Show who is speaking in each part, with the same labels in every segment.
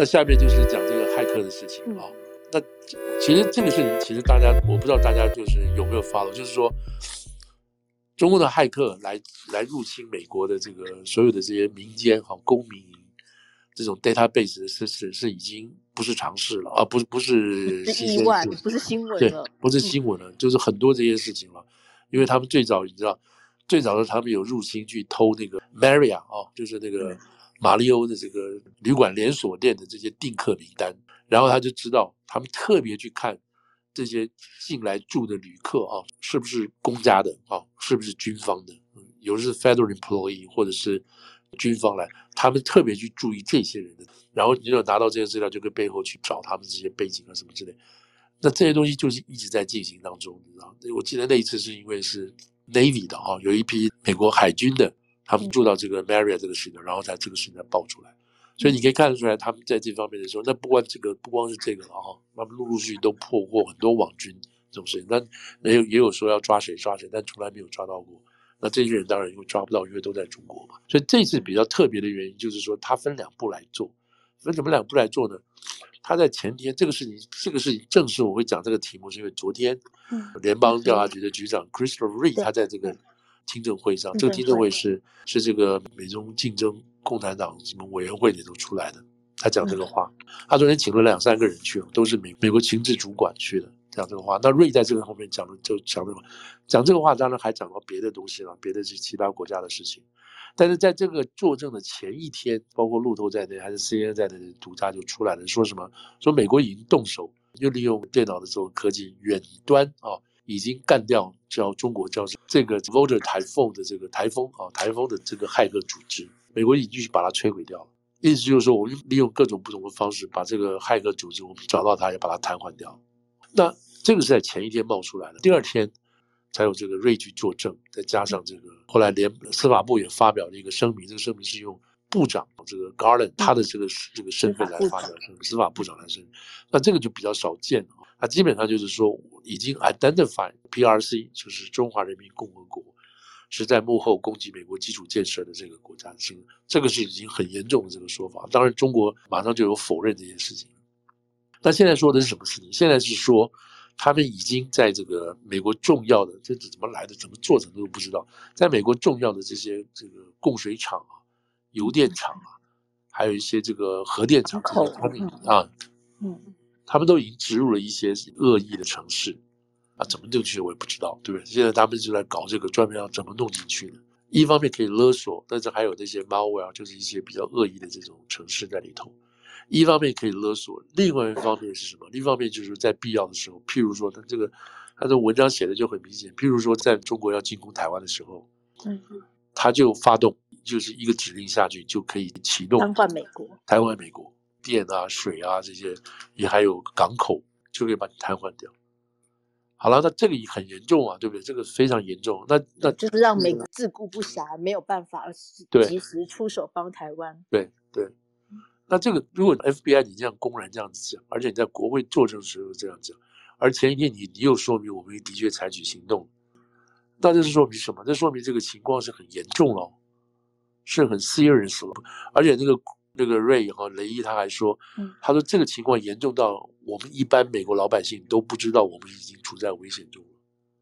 Speaker 1: 那下面就是讲这个骇客的事情啊。那其实这个事情，其实大家我不知道大家就是有没有 follow，就是说，中国的骇客来来入侵美国的这个所有的这些民间哈公民这种 database 的事实是已经不是常事了啊，不是不是
Speaker 2: 意外，不是新闻了，
Speaker 1: 对，不是新闻了，就是很多这些事情了，因为他们最早你知道，最早的他们有入侵去偷那个 Marriott 啊，就是那个。马里欧的这个旅馆连锁店的这些订客名单，然后他就知道他们特别去看这些进来住的旅客啊，是不是公家的啊，是不是军方的，嗯有的是 federal employee 或者是军方来，他们特别去注意这些人的，然后你就拿到这些资料，就跟背后去找他们这些背景啊什么之类，那这些东西就是一直在进行当中，你知道？我记得那一次是因为是 Navy 的啊，有一批美国海军的。他们住到这个 Marriott 这个事情，然后在这个事情才爆出来，所以你可以看得出来，他们在这方面的时候，那不光这个，不光是这个了哈，他们陆陆续续都破获很多网军这种事情，那也有也有说要抓谁抓谁，但从来没有抓到过。那这些人当然因为抓不到，因为都在中国嘛。所以这次比较特别的原因就是说，他分两步来做，分什么两步来做呢？他在前天这个事情，这个事情正是我会讲这个题目，是因为昨天联邦调查局的局长 Christopher Wray 他在这个。听证会上，这个听证会是是这个美中竞争共产党什么委员会里头出来的。他讲这个话，他昨天请了两三个人去，都是美美国情治主管去的，讲这个话。那瑞在这个后面讲的就讲这个，讲这个话，当然还讲到别的东西了，别的是其他国家的事情。但是在这个作证的前一天，包括路透在内，还是 CNN 在内的独家就出来了，说什么？说美国已经动手，又利用电脑的这种科技远端啊。已经干掉叫中国叫这个 Voter 台风的这个台风啊，台风的这个骇客组织，美国已经把它摧毁掉了。意思就是说，我们利用各种不同的方式把这个骇客组织，我们找到它，也把它瘫痪掉。那这个是在前一天冒出来的，第二天才有这个瑞去作证，再加上这个后来连司法部也发表了一个声明，这个声明是用部长这个 Garland 他的这个这个身份来发表声明，司法部长来声明。那这个就比较少见了。他基本上就是说，已经 identify PRC 就是中华人民共和国是在幕后攻击美国基础建设的这个国家，是这个是已经很严重的这个说法。当然，中国马上就有否认这件事情。那现在说的是什么事情？现在是说他们已经在这个美国重要的，这是怎么来的，怎么做成都不知道。在美国重要的这些这个供水厂啊、油电厂啊，还有一些这个核电厂，他们啊，嗯。他们都已经植入了一些恶意的城市，啊，怎么进去我也不知道，对不对？现在他们就在搞这个，专门要怎么弄进去呢。一方面可以勒索，但是还有那些 malware，就是一些比较恶意的这种城市在里头。一方面可以勒索，另外一方面是什么？另一方面就是在必要的时候，譬如说他这个他的文章写的就很明显，譬如说在中国要进攻台湾的时候，嗯，他就发动就是一个指令下去就可以启动
Speaker 2: 瘫痪美国，
Speaker 1: 瘫痪美国。电啊、水啊这些，也还有港口，就可以把你瘫痪掉。好了，那这个也很严重啊，对不对？这个非常严重。那那
Speaker 2: 就是让美国自顾不暇，没有办法及时出手帮台湾。
Speaker 1: 对对。那这个如果 FBI 你这样公然这样子讲，而且你在国会作证时候这样讲，而前一天你你又说明我们的确采取行动，那这是说明什么？这说明这个情况是很严重了，是很 serious 了，而且那个。那个瑞和雷伊他还说，他说这个情况严重到我们一般美国老百姓都不知道我们已经处在危险中了。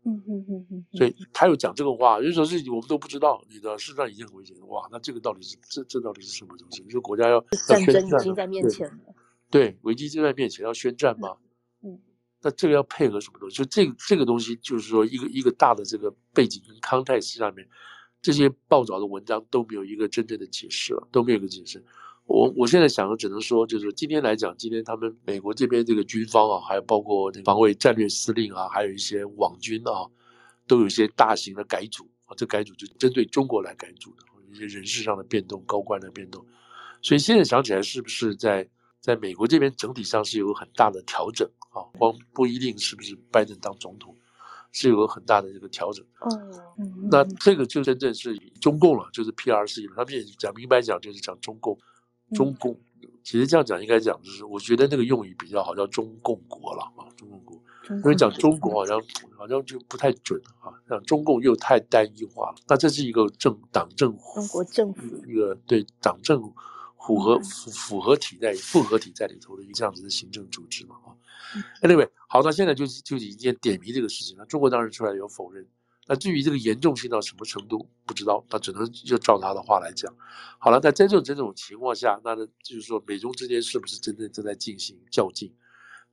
Speaker 1: 嗯嗯嗯嗯，所以他有讲这个话，有时候事情我们都不知道，你知道，事实上已经很危险。哇，那这个到底是这这到底是什么东西？你说国家要
Speaker 2: 战争已经在面前了，
Speaker 1: 对，对，危机就在面前，要宣战吗？嗯，那这个要配合什么东西？就这个这个东西，就是说一个一个大的这个背景跟 context 下面，这些报道的文章都没有一个真正的解释了，都没有一个解释。我我现在想的只能说，就是今天来讲，今天他们美国这边这个军方啊，还有包括防卫战略司令啊，还有一些网军啊，都有一些大型的改组啊，这改组就针对中国来改组的，一些人事上的变动、高官的变动，所以现在想起来，是不是在在美国这边整体上是有很大的调整啊？光不一定是不是拜登当总统，是有个很大的这个调整。嗯，那这个就真正是中共了，就是 PRC 了，他们也讲明白讲，就是讲中共。中共，其实这样讲应该讲就是，我觉得那个用语比较好，叫中共国了啊，中共国，因为讲中国好像好像就不太准啊，讲中共又太单一化了。那这是一个政党政府，
Speaker 2: 中国政府
Speaker 1: 一个对党政符合符符合体在复合体在里头的一个这样子的行政组织嘛啊。Anyway，好，到现在就就已经点名这个事情了。中国当然出来有否认。那至于这个严重性到什么程度，不知道，那只能就照他的话来讲。好了，在这种这种情况下，那就是说美中之间是不是真正正在进行较劲？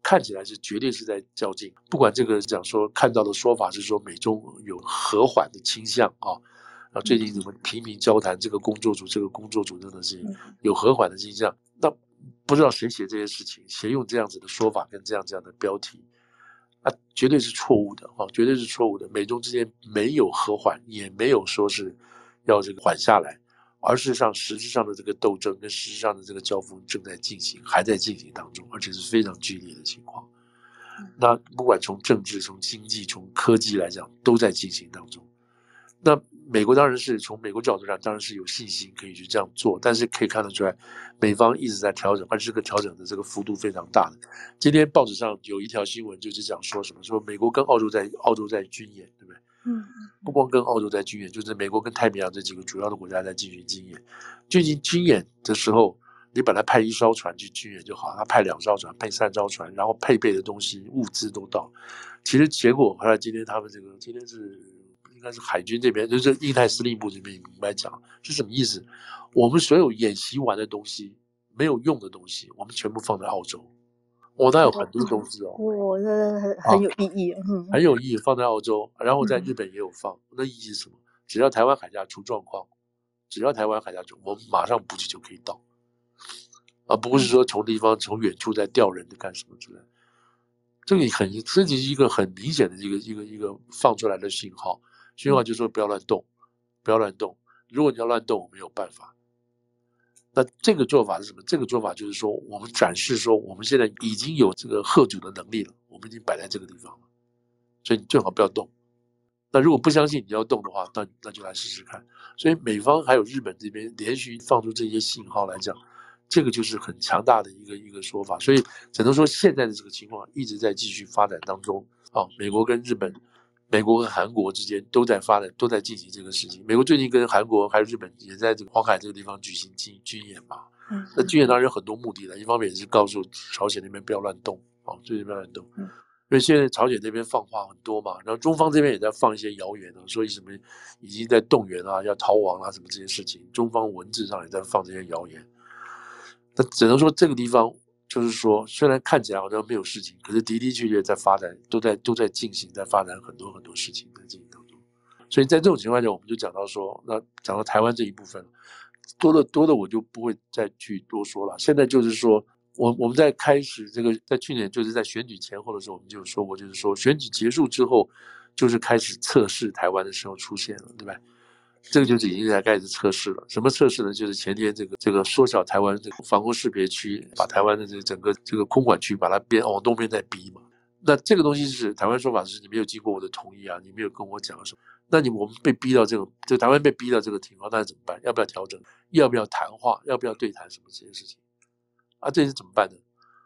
Speaker 1: 看起来是绝对是在较劲。不管这个讲说看到的说法是说美中有和缓的倾向啊，啊，最近怎么频频交谈这个工作组这个工作组真的是有和缓的迹象？那不知道谁写这些事情，谁用这样子的说法跟这样这样的标题？啊，绝对是错误的啊，绝对是错误的。美中之间没有和缓，也没有说是要这个缓下来，而事实上，实质上的这个斗争跟实质上的这个交锋正在进行，还在进行当中，而且是非常剧烈的情况。那不管从政治、从经济、从科技来讲，都在进行当中。那美国当然是从美国角度上，当然是有信心可以去这样做，但是可以看得出来，美方一直在调整，而且这个调整的这个幅度非常大的。今天报纸上有一条新闻，就是讲说什么，说美国跟澳洲在澳洲在军演，对不对？嗯，不光跟澳洲在军演，就是美国跟太平洋这几个主要的国家在进行军演。进行军演的时候，你本来派一艘船去军演就好，他派两艘船，派三艘船，然后配备的东西物资都到。其实结果后来今天他们这个今天是。但是海军这边，就是印太司令部这边，明白讲是什么意思？我们所有演习完的东西，没有用的东西，我们全部放在澳洲。哦，那有很多东西哦。哦，
Speaker 2: 那很很有意义，嗯，
Speaker 1: 很有意义，放在澳洲，然后在日本也有放。那意义是什么？只要台湾海峡出状况，只要台湾海峡出，我们马上补给就可以到，而不是说从地方从远处在调人的干什么之类。这个很，这是一个很明显的一个一个一个放出来的信号。信号就是说不要乱动，不要乱动。如果你要乱动，我没有办法。那这个做法是什么？这个做法就是说，我们展示说，我们现在已经有这个喝酒的能力了，我们已经摆在这个地方了。所以你最好不要动。那如果不相信你要动的话，那那就来试试看。所以美方还有日本这边连续放出这些信号来讲，这个就是很强大的一个一个说法。所以只能说现在的这个情况一直在继续发展当中啊。美国跟日本。美国和韩国之间都在发展，都在进行这个事情。美国最近跟韩国还有日本也在这个黄海这个地方举行军军演嘛。嗯，那军演当然有很多目的了，一方面也是告诉朝鲜那边不要乱动啊，最近不要乱动。嗯，因为现在朝鲜那边放话很多嘛，然后中方这边也在放一些谣言啊，说什么已经在动员啊，要逃亡啊，什么这些事情，中方文字上也在放这些谣言。那只能说这个地方。就是说，虽然看起来好像没有事情，可是的的确确在发展，都在都在进行，在发展很多很多事情在进行当中。所以在这种情况下，我们就讲到说，那讲到台湾这一部分，多的多的我就不会再去多说了。现在就是说，我我们在开始这个，在去年就是在选举前后的时候，我们就说过，就是说选举结束之后，就是开始测试台湾的时候出现了，对吧？这个就是已经在开始测试了。什么测试呢？就是前天这个这个缩小台湾这个防空识别区，把台湾的这整个这个空管区把它边往东边再逼嘛。那这个东西是台湾说法是你没有经过我的同意啊，你没有跟我讲什么。那你我们被逼到这个，这台湾被逼到这个情况，那怎么办？要不要调整？要不要谈话？要不要对谈？什么这些事情？啊，这些怎么办呢？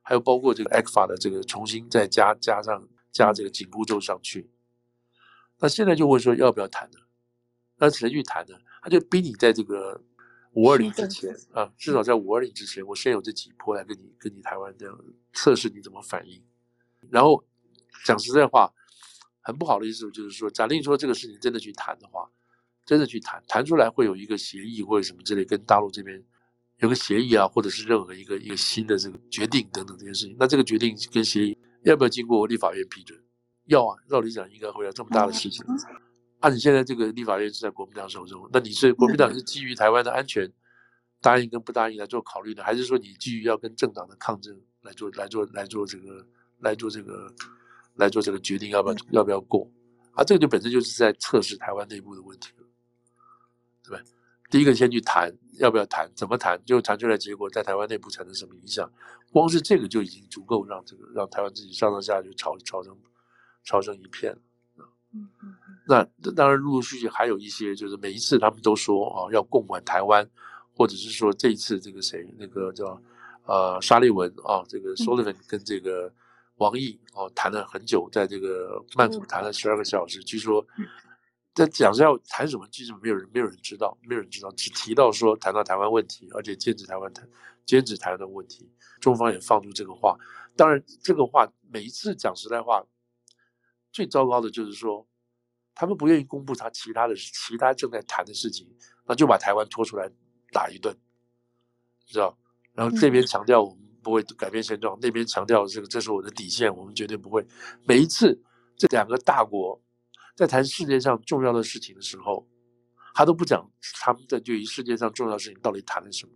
Speaker 1: 还有包括这个 ECFA 的这个重新再加加上加这个紧箍咒上去。那现在就会说要不要谈呢？那谁去谈呢？他就逼你在这个五二零之前啊，至少在五二零之前，我先有这几波来跟你跟你台湾这样测试你怎么反应。然后讲实在话，很不好的意思就是说，假定说这个事情真的去谈的话，真的去谈，谈出来会有一个协议或者什么之类，跟大陆这边有个协议啊，或者是任何一个一个新的这个决定等等这些事情。那这个决定跟协议要不要经过立法院批准？要啊，照理讲应该会有这么大的事情。按、啊、你现在这个立法院是在国民党手中，那你是国民党是基于台湾的安全答应跟不答应来做考虑的，还是说你基于要跟政党的抗争来做来做来做这个来做这个来做这个决定要不要要不要过？啊，这个就本身就是在测试台湾内部的问题了，对吧？第一个先去谈要不要谈，怎么谈，就谈出来结果在台湾内部产生什么影响？光是这个就已经足够让这个让台湾自己上上下下就吵吵成吵成一片了。嗯嗯。那当然，陆陆续续还有一些，就是每一次他们都说啊，要共管台湾，或者是说这一次这个谁，那个叫呃沙利文啊，这个 Sullivan 跟这个王毅啊谈了很久，在这个曼谷谈了十二个小时，据说在讲是要谈什么，其实没有人没有人知道，没有人知道，只提到说谈到台湾问题，而且坚持台湾谈，坚持台湾的问题。中方也放出这个话，当然这个话每一次讲实在话，最糟糕的就是说，他们不愿意公布他其他的其他正在谈的事情，那就把台湾拖出来打一顿，你知道？然后这边强调我们不会改变现状，那边强调这个这是我的底线，我们绝对不会。每一次这两个大国。在谈世界上重要的事情的时候，他都不讲他们在对于世界上重要的事情到底谈了什么，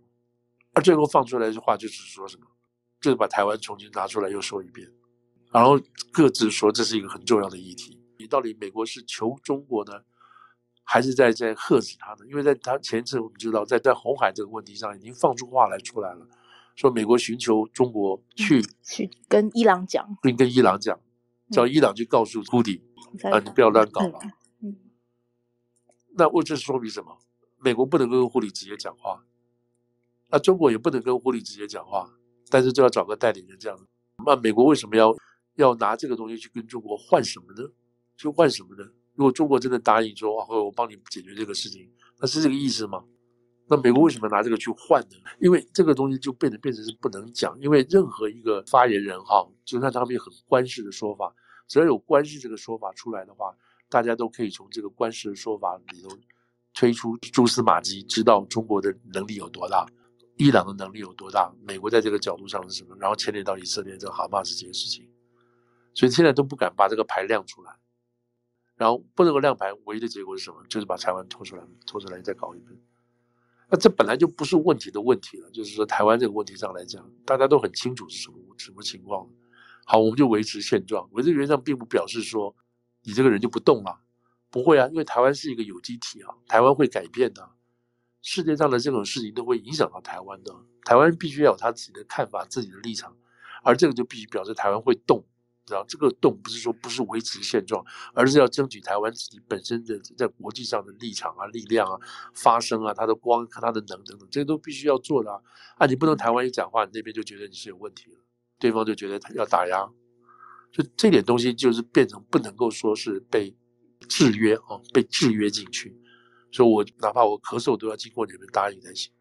Speaker 1: 而最后放出来的话就是说什么，就是把台湾重新拿出来又说一遍，然后各自说这是一个很重要的议题。你到底美国是求中国呢，还是在在呵止他呢？因为在他前次我们知道，在在红海这个问题上已经放出话来出来了，说美国寻求中国去
Speaker 2: 去跟伊朗讲，
Speaker 1: 并跟伊朗讲，叫伊朗去告诉库迪。啊！你不要乱搞了。嗯。嗯，那我这说明什么？美国不能跟胡里直接讲话，那中国也不能跟胡里直接讲话，但是就要找个代理人这样。那美国为什么要要拿这个东西去跟中国换什么呢？去换什么呢？如果中国真的答应说，我帮你解决这个事情，那是这个意思吗？那美国为什么拿这个去换呢？因为这个东西就变得变成是不能讲，因为任何一个发言人哈，就算他们有很官式的说法。只要有关系这个说法出来的话，大家都可以从这个关系的说法里头推出蛛丝马迹，知道中国的能力有多大，伊朗的能力有多大，美国在这个角度上是什么，然后牵连到以色列这个哈马斯这件事情，所以现在都不敢把这个牌亮出来，然后不能够亮牌，唯一的结果是什么？就是把台湾拖出来，拖出来再搞一遍。那这本来就不是问题的问题了，就是说台湾这个问题上来讲，大家都很清楚是什么什么情况。好，我们就维持现状。维持原状并不表示说你这个人就不动了，不会啊，因为台湾是一个有机体啊，台湾会改变的。世界上的这种事情都会影响到台湾的，台湾必须要有他自己的看法、自己的立场，而这个就必须表示台湾会动，知道这个动不是说不是维持现状，而是要争取台湾自己本身的在国际上的立场啊、力量啊、发声啊、它的光、它的能等等，这些都必须要做的啊。啊，你不能台湾一讲话，你那边就觉得你是有问题了。对方就觉得他要打压，就这点东西就是变成不能够说是被制约啊，被制约进去。所以我哪怕我咳嗽都要经过你们答应才行，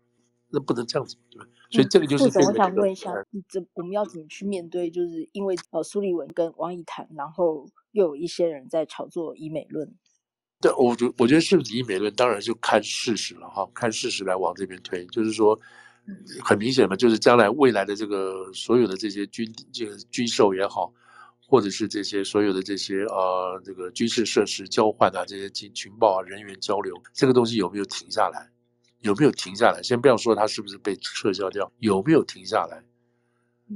Speaker 1: 那不能这样子，对吧？所以这个就是、
Speaker 2: 我想问一下，你这我们要怎么去面对？就是因为呃苏立文跟王毅谈，然后又有一些人在炒作以美论。
Speaker 1: 对，我觉我觉得是不是以美论，当然就看事实了哈，看事实来往这边推，就是说。很明显嘛，就是将来未来的这个所有的这些军这个军售也好，或者是这些所有的这些呃这个军事设施交换啊，这些情情报啊人员交流，这个东西有没有停下来？有没有停下来？先不要说它是不是被撤销掉，有没有停下来？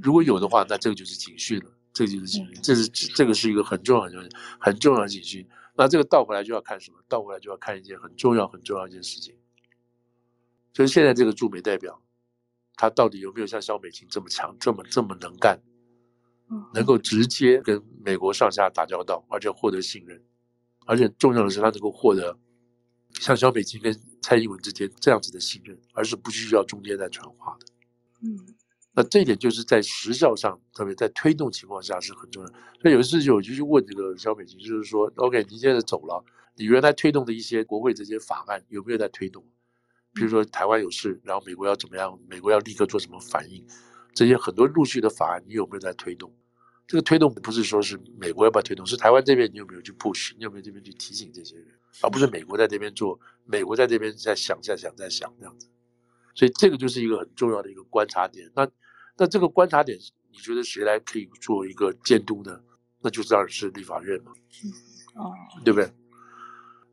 Speaker 1: 如果有的话，那这个就是警讯了，这个就是警讯，这是这个是一个很重要很重要很重要的警讯。那这个倒回来就要看什么？倒回来就要看一件很重要很重要一件事情，就是现在这个驻美代表。他到底有没有像肖美琴这么强，这么这么能干，能够直接跟美国上下打交道，而且获得信任，而且重要的是他能够获得像小美琴跟蔡英文之间这样子的信任，而是不需要中间再传话的。嗯，那这一点就是在时效上，特别在推动情况下是很重要。所以有一次就我就去问这个小美琴，就是说，OK，你现在走了，你原来推动的一些国会这些法案有没有在推动？比如说台湾有事，然后美国要怎么样？美国要立刻做什么反应？这些很多陆续的法案，你有没有在推动？这个推动不是说是美国要不要推动，是台湾这边你有没有去 push？你有没有这边去提醒这些人？而不是美国在那边做，美国在这边在想、在想、在想这样子。所以这个就是一个很重要的一个观察点。那那这个观察点，你觉得谁来可以做一个监督呢？那就当然是立法院嘛，哦，对不对？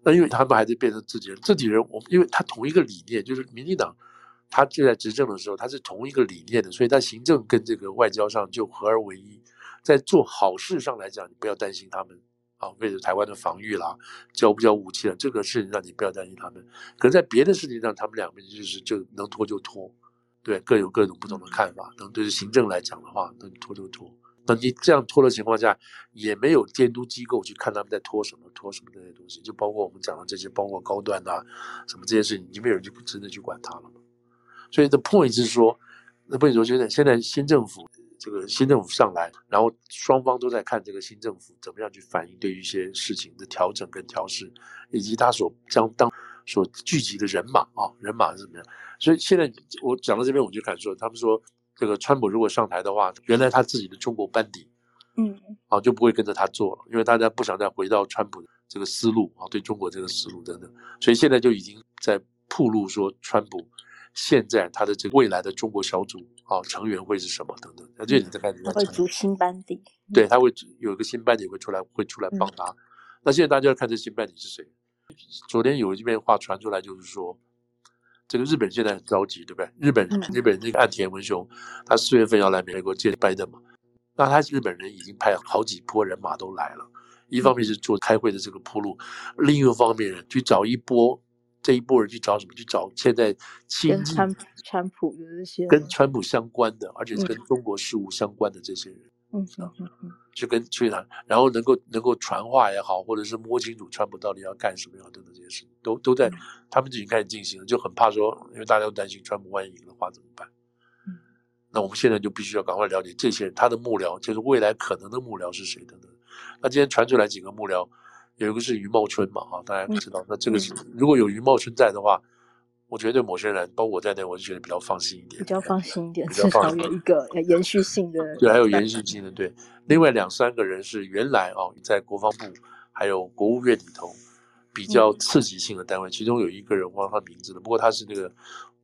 Speaker 1: 那因为他们还是变成自己人，自己人，我们因为他同一个理念，就是民进党，他就在执政的时候，他是同一个理念的，所以他行政跟这个外交上就合而为一，在做好事上来讲，你不要担心他们啊，为了台湾的防御啦，交不交武器了，这个事情上你不要担心他们。可能，在别的事情上，他们两边就是就能拖就拖，对，各有各种不同的看法。能对行政来讲的话，能拖就拖。那你这样拖的情况下，也没有监督机构去看他们在拖什么拖什么这些东西，就包括我们讲的这些，包括高端呐、啊，什么这些事情，你没有人去真的去管他了嘛。所以 the point 是说，那不你说，现在现在新政府这个新政府上来，然后双方都在看这个新政府怎么样去反映对于一些事情的调整跟调试，以及他所将当所聚集的人马啊，人马是怎么样。所以现在我讲到这边，我就敢说，他们说这个川普如果上台的话，原来他自己的中国班底，嗯，啊就不会跟着他做了，因为大家不想再回到川普这个思路啊，对中国这个思路等等，所以现在就已经在铺路说川普。现在他的这个未来的中国小组啊成员会是什么等等，那这你再看，他
Speaker 2: 会组新班底，
Speaker 1: 对，他会有一个新班底会出来，会出来帮他。嗯、那现在大家要看这新班底是谁。昨天有一篇话传出来，就是说这个日本现在很着急，对不对？日本、嗯、日本那个岸田文雄，他四月份要来美国见拜登嘛，那他日本人已经派好几波人马都来了，一方面是做开会的这个铺路，嗯、另一个方面去找一波。这一波人去找什么？去找现在亲
Speaker 2: 川川普的这些
Speaker 1: 跟川普相关的，而且是跟中国事务相关的这些人，
Speaker 2: 嗯嗯嗯，
Speaker 1: 去跟去谈，然后能够能够传话也好，或者是摸清楚川普到底要干什么样等等这些事情，都都在、嗯、他们就已经开始进行了，就很怕说，因为大家都担心川普万一赢的话怎么办？嗯，那我们现在就必须要赶快了解这些人，他的幕僚就是未来可能的幕僚是谁等等。那今天传出来几个幕僚。有一个是余茂春嘛，哈，大家不知道。那这个是如果有余茂春在的话，我觉得对某些人，包括我在内，我就觉得比较放心一点。
Speaker 2: 比较放心一点，至少有一个延续性的。
Speaker 1: 对，还有延续性的。对，另外两三个人是原来啊，在国防部还有国务院里头比较刺激性的单位，其中有一个人忘了他名字了，不过他是那个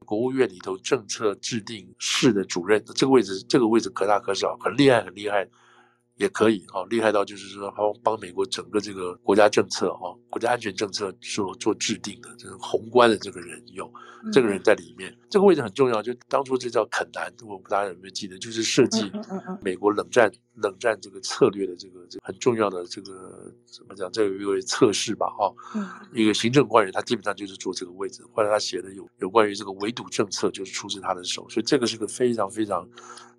Speaker 1: 国务院里头政策制定室的主任，这个位置，这个位置可大可小，很厉害，很厉害。也可以哈，厉害到就是说，帮帮美国整个这个国家政策哈，国家安全政策做做制定的这个宏观的这个人有这个人在里面，这个位置很重要。就当初这叫肯南，我不知道大家有没有记得，就是设计美国冷战冷战这个策略的这个这个很重要的这个怎么讲？这有一位测试吧哈，一个行政官员，他基本上就是坐这个位置。后来他写的有有关于这个围堵政策，就是出自他的手，所以这个是个非常非常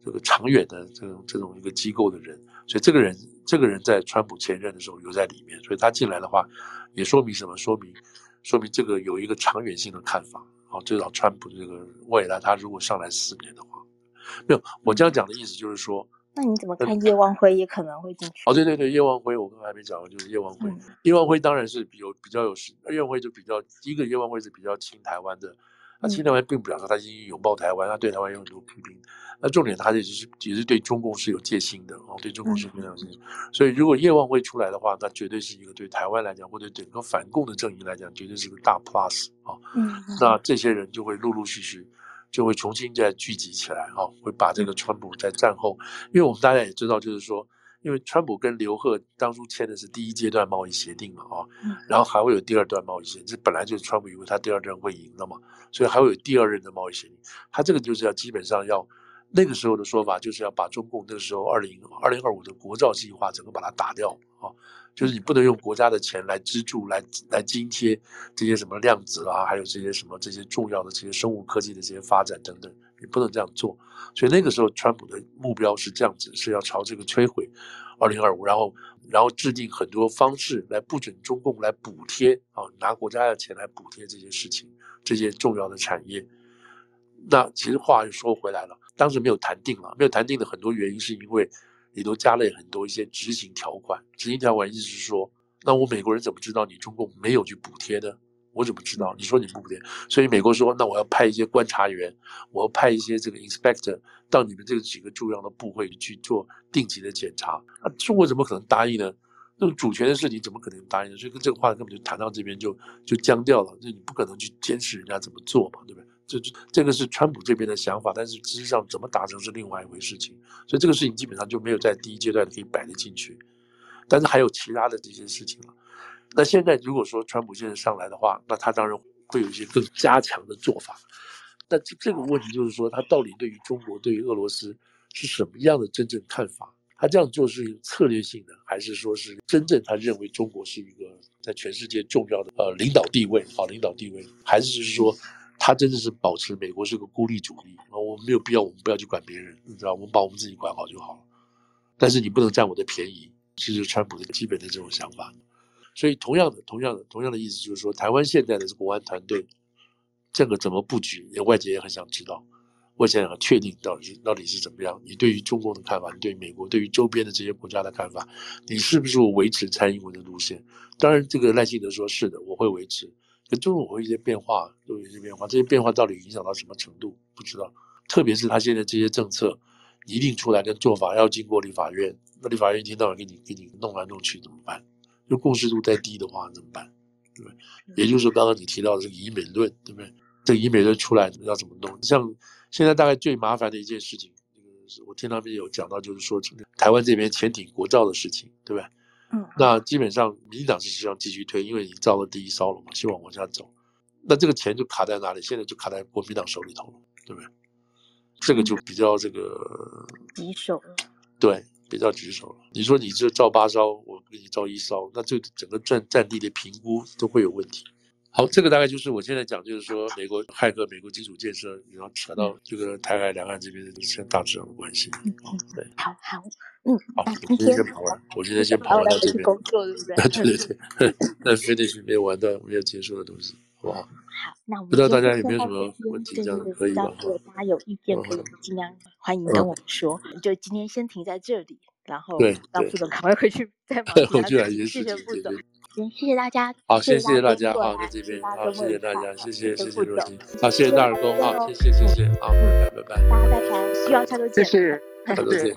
Speaker 1: 这个长远的这种这种一个机构的人。所以这个人，这个人在川普前任的时候留在里面，所以他进来的话，也说明什么？说明，说明这个有一个长远性的看法。好，至少川普这个未来，他如果上来四年的话，没有，我这样讲的意思就是说，
Speaker 2: 那你怎么看叶望辉也可能会进去？
Speaker 1: 哦，对对对，叶望辉，我刚才还没讲完，就是叶望辉。叶望辉当然是比有比较有实，叶望辉就比较第一个，叶望辉是比较亲台湾的。那亲台湾并不表示他已经拥抱台湾，他对台湾有很多批评。那重点，他也是也是对中共是有戒心的哦，对中共是非常有戒心。所以，如果叶旺会出来的话，那绝对是一个对台湾来讲，或者整个反共的阵营来讲，绝对是个大 plus 啊。嗯，那这些人就会陆陆续续就会重新再聚集起来啊，会把这个川普在战后，因为我们大家也知道，就是说。因为川普跟刘鹤当初签的是第一阶段贸易协定嘛，啊，然后还会有第二段贸易协定，这本来就是川普以为他第二任会赢了嘛，所以还会有第二任的贸易协定。他这个就是要基本上要那个时候的说法，就是要把中共那个时候二零二零二五的国造计划整个把它打掉啊，就是你不能用国家的钱来资助、来来津贴这些什么量子啊，还有这些什么这些重要的这些生物科技的这些发展等等。你不能这样做，所以那个时候，川普的目标是这样子，是要朝这个摧毁二零二五，然后然后制定很多方式来不准中共来补贴啊，拿国家的钱来补贴这些事情，这些重要的产业。那其实话又说回来了，当时没有谈定了，没有谈定的很多原因是因为里头加了很多一些执行条款，执行条款意思是说，那我美国人怎么知道你中共没有去补贴呢？我怎么知道？你说你不对，所以美国说，那我要派一些观察员，我要派一些这个 inspector 到你们这几个重要的部会去做定期的检查。啊，中国怎么可能答应呢？那种主权的事情怎么可能答应呢？所以跟这个话根本就谈到这边就就僵掉了。那你不可能去监视人家怎么做嘛，对不对？这这这个是川普这边的想法，但是事实上怎么达成是另外一回事情。所以这个事情基本上就没有在第一阶段可以摆得进去。但是还有其他的这些事情了。那现在如果说川普现在上来的话，那他当然会有一些更加强的做法。但这这个问题就是说，他到底对于中国、对于俄罗斯是什么样的真正看法？他这样做是策略性的，还是说是真正他认为中国是一个在全世界重要的呃领导地位？好，领导地位，还是就是说他真的是保持美国是个孤立主义啊？我们没有必要，我们不要去管别人，你知道，我们把我们自己管好就好了。但是你不能占我的便宜，这是川普的基本的这种想法。所以，同样的，同样的，同样的意思就是说，台湾现在的国安团队，这个怎么布局，外界也很想知道。我想要确定到底是到底是怎么样。你对于中共的看法，你对美国、对于周边的这些国家的看法，你是不是维持蔡英文的路线？当然，这个赖清德说是的，我会维持。可中共会一些变化，都有一些变化。这些变化到底影响到什么程度？不知道。特别是他现在这些政策一定出来跟做法，要经过立法院，那立法院一天到晚给你给你弄来弄去，怎么办？就共识度再低的话，怎么办？对不对？也就是说，刚刚你提到的这个以美论，对不对？这个以美论出来要怎么弄？像现在大概最麻烦的一件事情，这个是我听他们有讲到，就是说台湾这边潜艇国造的事情，对不对？嗯。那基本上民进党是希望继续推，因为已经造了第一艘了嘛，希望往下走。那这个钱就卡在哪里？现在就卡在国民党手里头了，对不对？这个就比较这个
Speaker 2: 棘手了。
Speaker 1: 对，比较棘手了。你说你这造八艘，我给你造一艘，那这整个战战地的评估都会有问题。好，这个大概就是我现在讲，就是说美国骇客美国基础建设，然后扯到这个台海两岸这边的一些大致上的关系。
Speaker 2: 嗯，对，好好，嗯，
Speaker 1: 好，我今天先跑完，我今天先跑完到这边。
Speaker 2: 工作对不对？
Speaker 1: 对对对，那 finish 没有完的，没有结束的东西，好不好？
Speaker 2: 好，那我们
Speaker 1: 不知道大家有没有什么问题？这样可以
Speaker 2: 吗？大家有意见，可以尽量欢迎跟我们说。就今天先停在这里，然后让副总赶快回去再 忙其他事情。谢谢副总。行，谢谢大家。
Speaker 1: 好，谢谢大家。好，在这边。好，谢谢大家。谢谢，谢谢若晴。好，谢谢大耳朵。好，谢谢，谢谢。好，拜拜，拜拜。
Speaker 2: 大家拜拜。希望下周见。
Speaker 1: 谢谢，下周见。